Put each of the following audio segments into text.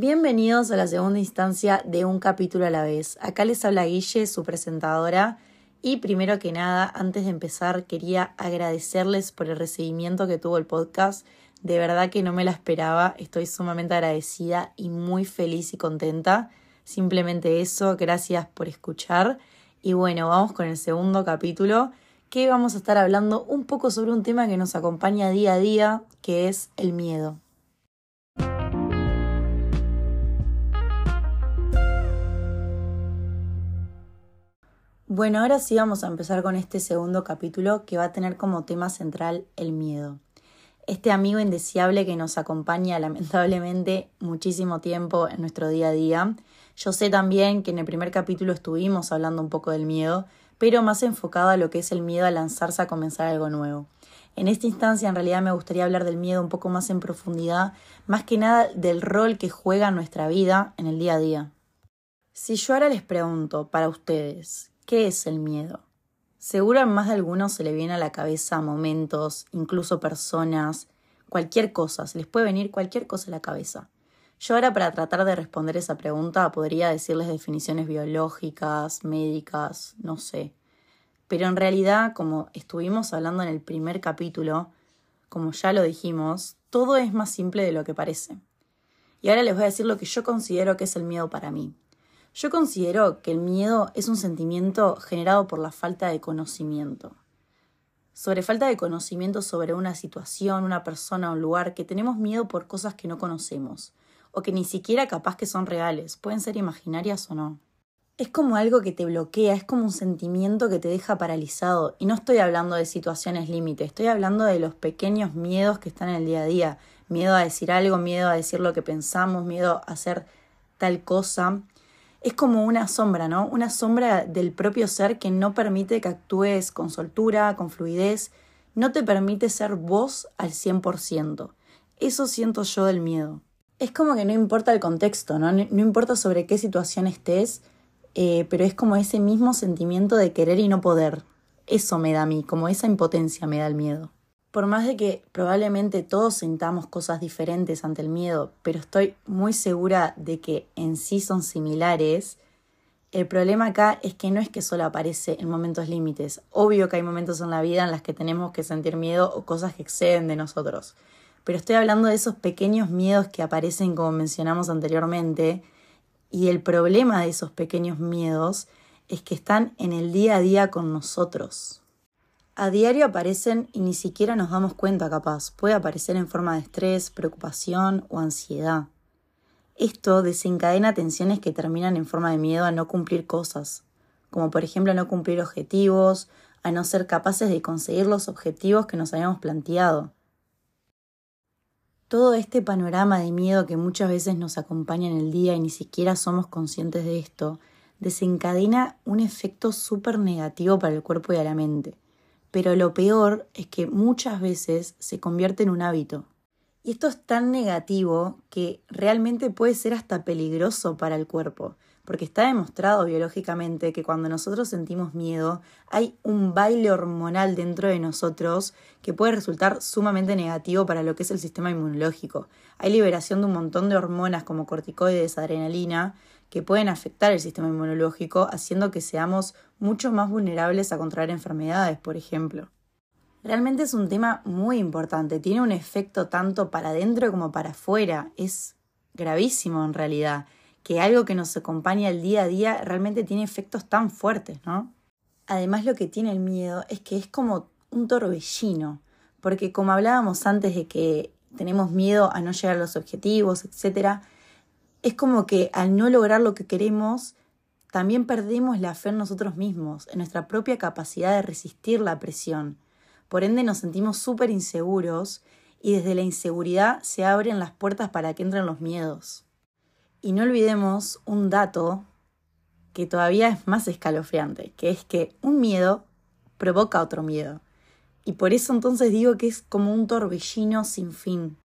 Bienvenidos a la segunda instancia de Un capítulo a la vez. Acá les habla Guille, su presentadora, y primero que nada, antes de empezar, quería agradecerles por el recibimiento que tuvo el podcast. De verdad que no me la esperaba, estoy sumamente agradecida y muy feliz y contenta. Simplemente eso, gracias por escuchar. Y bueno, vamos con el segundo capítulo, que vamos a estar hablando un poco sobre un tema que nos acompaña día a día, que es el miedo. Bueno, ahora sí vamos a empezar con este segundo capítulo que va a tener como tema central el miedo. Este amigo indeseable que nos acompaña lamentablemente muchísimo tiempo en nuestro día a día. Yo sé también que en el primer capítulo estuvimos hablando un poco del miedo, pero más enfocado a lo que es el miedo a lanzarse a comenzar algo nuevo. En esta instancia en realidad me gustaría hablar del miedo un poco más en profundidad, más que nada del rol que juega nuestra vida en el día a día. Si yo ahora les pregunto para ustedes, ¿Qué es el miedo? Seguro a más de algunos se le viene a la cabeza momentos, incluso personas, cualquier cosa, se les puede venir cualquier cosa a la cabeza. Yo ahora para tratar de responder esa pregunta podría decirles definiciones biológicas, médicas, no sé. Pero en realidad, como estuvimos hablando en el primer capítulo, como ya lo dijimos, todo es más simple de lo que parece. Y ahora les voy a decir lo que yo considero que es el miedo para mí. Yo considero que el miedo es un sentimiento generado por la falta de conocimiento. Sobre falta de conocimiento sobre una situación, una persona un lugar, que tenemos miedo por cosas que no conocemos, o que ni siquiera capaz que son reales, pueden ser imaginarias o no. Es como algo que te bloquea, es como un sentimiento que te deja paralizado. Y no estoy hablando de situaciones límite, estoy hablando de los pequeños miedos que están en el día a día. Miedo a decir algo, miedo a decir lo que pensamos, miedo a hacer tal cosa es como una sombra, ¿no? Una sombra del propio ser que no permite que actúes con soltura, con fluidez, no te permite ser vos al 100%. Eso siento yo del miedo. Es como que no importa el contexto, ¿no? No, importa sobre qué situación estés, eh, pero es como ese mismo sentimiento de querer y no poder. Eso me da a mí, como esa impotencia me da el miedo por más de que probablemente todos sintamos cosas diferentes ante el miedo, pero estoy muy segura de que en sí son similares, el problema acá es que no es que solo aparece en momentos límites. Obvio que hay momentos en la vida en los que tenemos que sentir miedo o cosas que exceden de nosotros. Pero estoy hablando de esos pequeños miedos que aparecen como mencionamos anteriormente. Y el problema de esos pequeños miedos es que están en el día a día con nosotros. A diario aparecen y ni siquiera nos damos cuenta capaz. Puede aparecer en forma de estrés, preocupación o ansiedad. Esto desencadena tensiones que terminan en forma de miedo a no cumplir cosas, como por ejemplo a no cumplir objetivos, a no ser capaces de conseguir los objetivos que nos habíamos planteado. Todo este panorama de miedo que muchas veces nos acompaña en el día y ni siquiera somos conscientes de esto, desencadena un efecto súper negativo para el cuerpo y a la mente pero lo peor es que muchas veces se convierte en un hábito. Y esto es tan negativo que realmente puede ser hasta peligroso para el cuerpo, porque está demostrado biológicamente que cuando nosotros sentimos miedo hay un baile hormonal dentro de nosotros que puede resultar sumamente negativo para lo que es el sistema inmunológico. Hay liberación de un montón de hormonas como corticoides, adrenalina, que pueden afectar el sistema inmunológico, haciendo que seamos mucho más vulnerables a contraer enfermedades, por ejemplo. Realmente es un tema muy importante, tiene un efecto tanto para adentro como para afuera, es gravísimo en realidad, que algo que nos acompaña el día a día realmente tiene efectos tan fuertes, ¿no? Además lo que tiene el miedo es que es como un torbellino, porque como hablábamos antes de que tenemos miedo a no llegar a los objetivos, etcétera, es como que al no lograr lo que queremos, también perdemos la fe en nosotros mismos, en nuestra propia capacidad de resistir la presión. Por ende nos sentimos súper inseguros y desde la inseguridad se abren las puertas para que entren los miedos. Y no olvidemos un dato que todavía es más escalofriante, que es que un miedo provoca otro miedo. Y por eso entonces digo que es como un torbellino sin fin.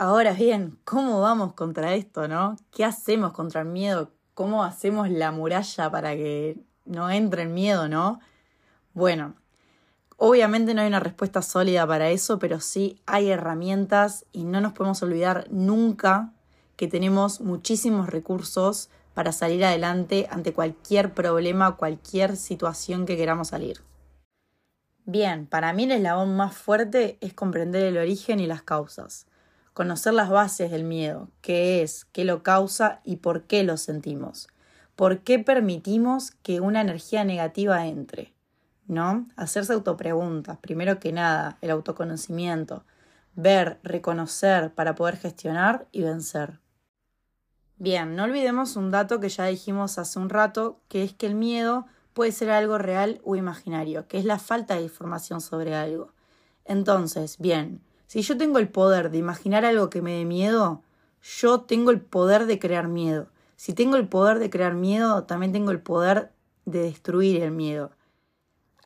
Ahora bien, ¿cómo vamos contra esto, no? ¿Qué hacemos contra el miedo? ¿Cómo hacemos la muralla para que no entre el miedo, no? Bueno, obviamente no hay una respuesta sólida para eso, pero sí hay herramientas y no nos podemos olvidar nunca que tenemos muchísimos recursos para salir adelante ante cualquier problema, cualquier situación que queramos salir. Bien, para mí el eslabón más fuerte es comprender el origen y las causas, conocer las bases del miedo, qué es, qué lo causa y por qué lo sentimos, por qué permitimos que una energía negativa entre, ¿no? Hacerse autopreguntas, primero que nada, el autoconocimiento, ver, reconocer para poder gestionar y vencer. Bien, no olvidemos un dato que ya dijimos hace un rato, que es que el miedo puede ser algo real o imaginario, que es la falta de información sobre algo. Entonces, bien, si yo tengo el poder de imaginar algo que me dé miedo, yo tengo el poder de crear miedo. Si tengo el poder de crear miedo, también tengo el poder de destruir el miedo.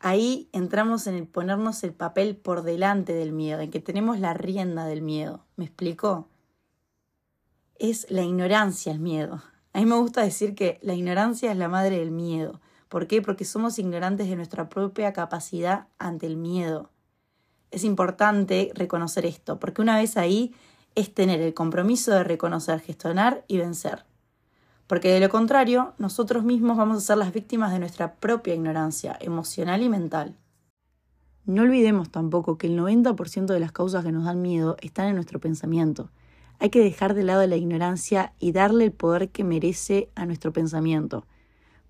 Ahí entramos en el ponernos el papel por delante del miedo, en que tenemos la rienda del miedo. ¿Me explico? Es la ignorancia el miedo. A mí me gusta decir que la ignorancia es la madre del miedo. ¿Por qué? Porque somos ignorantes de nuestra propia capacidad ante el miedo. Es importante reconocer esto, porque una vez ahí es tener el compromiso de reconocer, gestionar y vencer. Porque de lo contrario, nosotros mismos vamos a ser las víctimas de nuestra propia ignorancia emocional y mental. No olvidemos tampoco que el 90% de las causas que nos dan miedo están en nuestro pensamiento. Hay que dejar de lado la ignorancia y darle el poder que merece a nuestro pensamiento.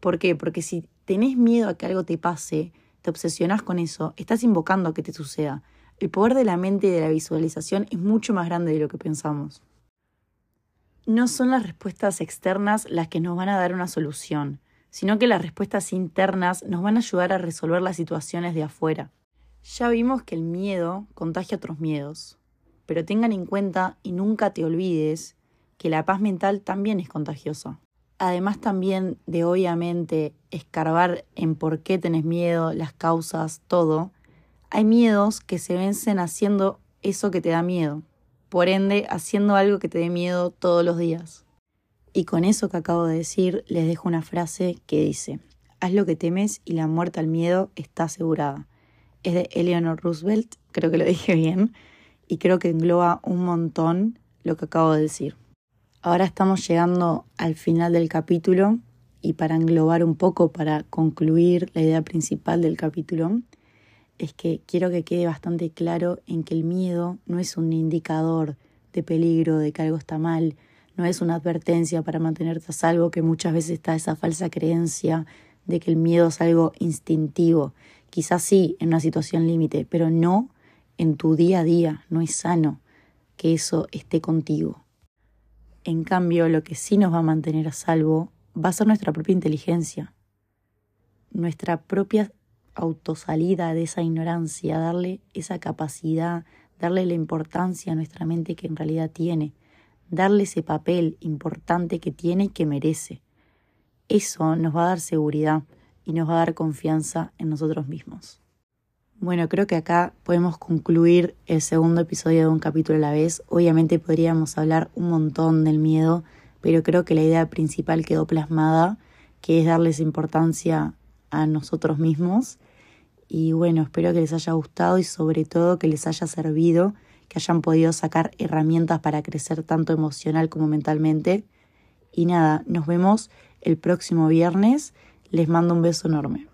¿Por qué? Porque si tenés miedo a que algo te pase, te obsesionás con eso, estás invocando a que te suceda. El poder de la mente y de la visualización es mucho más grande de lo que pensamos. No son las respuestas externas las que nos van a dar una solución, sino que las respuestas internas nos van a ayudar a resolver las situaciones de afuera. Ya vimos que el miedo contagia otros miedos, pero tengan en cuenta y nunca te olvides que la paz mental también es contagiosa además también de obviamente escarbar en por qué tenés miedo, las causas, todo, hay miedos que se vencen haciendo eso que te da miedo. Por ende, haciendo algo que te dé miedo todos los días. Y con eso que acabo de decir, les dejo una frase que dice, haz lo que temes y la muerte al miedo está asegurada. Es de Eleanor Roosevelt, creo que lo dije bien, y creo que engloba un montón lo que acabo de decir. Ahora estamos llegando al final del capítulo y para englobar un poco, para concluir la idea principal del capítulo, es que quiero que quede bastante claro en que el miedo no es un indicador de peligro, de que algo está mal, no es una advertencia para mantenerte a salvo, que muchas veces está esa falsa creencia de que el miedo es algo instintivo. Quizás sí en una situación límite, pero no en tu día a día, no es sano que eso esté contigo. En cambio, lo que sí nos va a mantener a salvo va a ser nuestra propia inteligencia, nuestra propia autosalida de esa ignorancia, darle esa capacidad, darle la importancia a nuestra mente que en realidad tiene, darle ese papel importante que tiene y que merece. Eso nos va a dar seguridad y nos va a dar confianza en nosotros mismos. Bueno, creo que acá podemos concluir el segundo episodio de un capítulo a la vez. Obviamente podríamos hablar un montón del miedo, pero creo que la idea principal quedó plasmada, que es darles importancia a nosotros mismos. Y bueno, espero que les haya gustado y sobre todo que les haya servido, que hayan podido sacar herramientas para crecer tanto emocional como mentalmente. Y nada, nos vemos el próximo viernes. Les mando un beso enorme.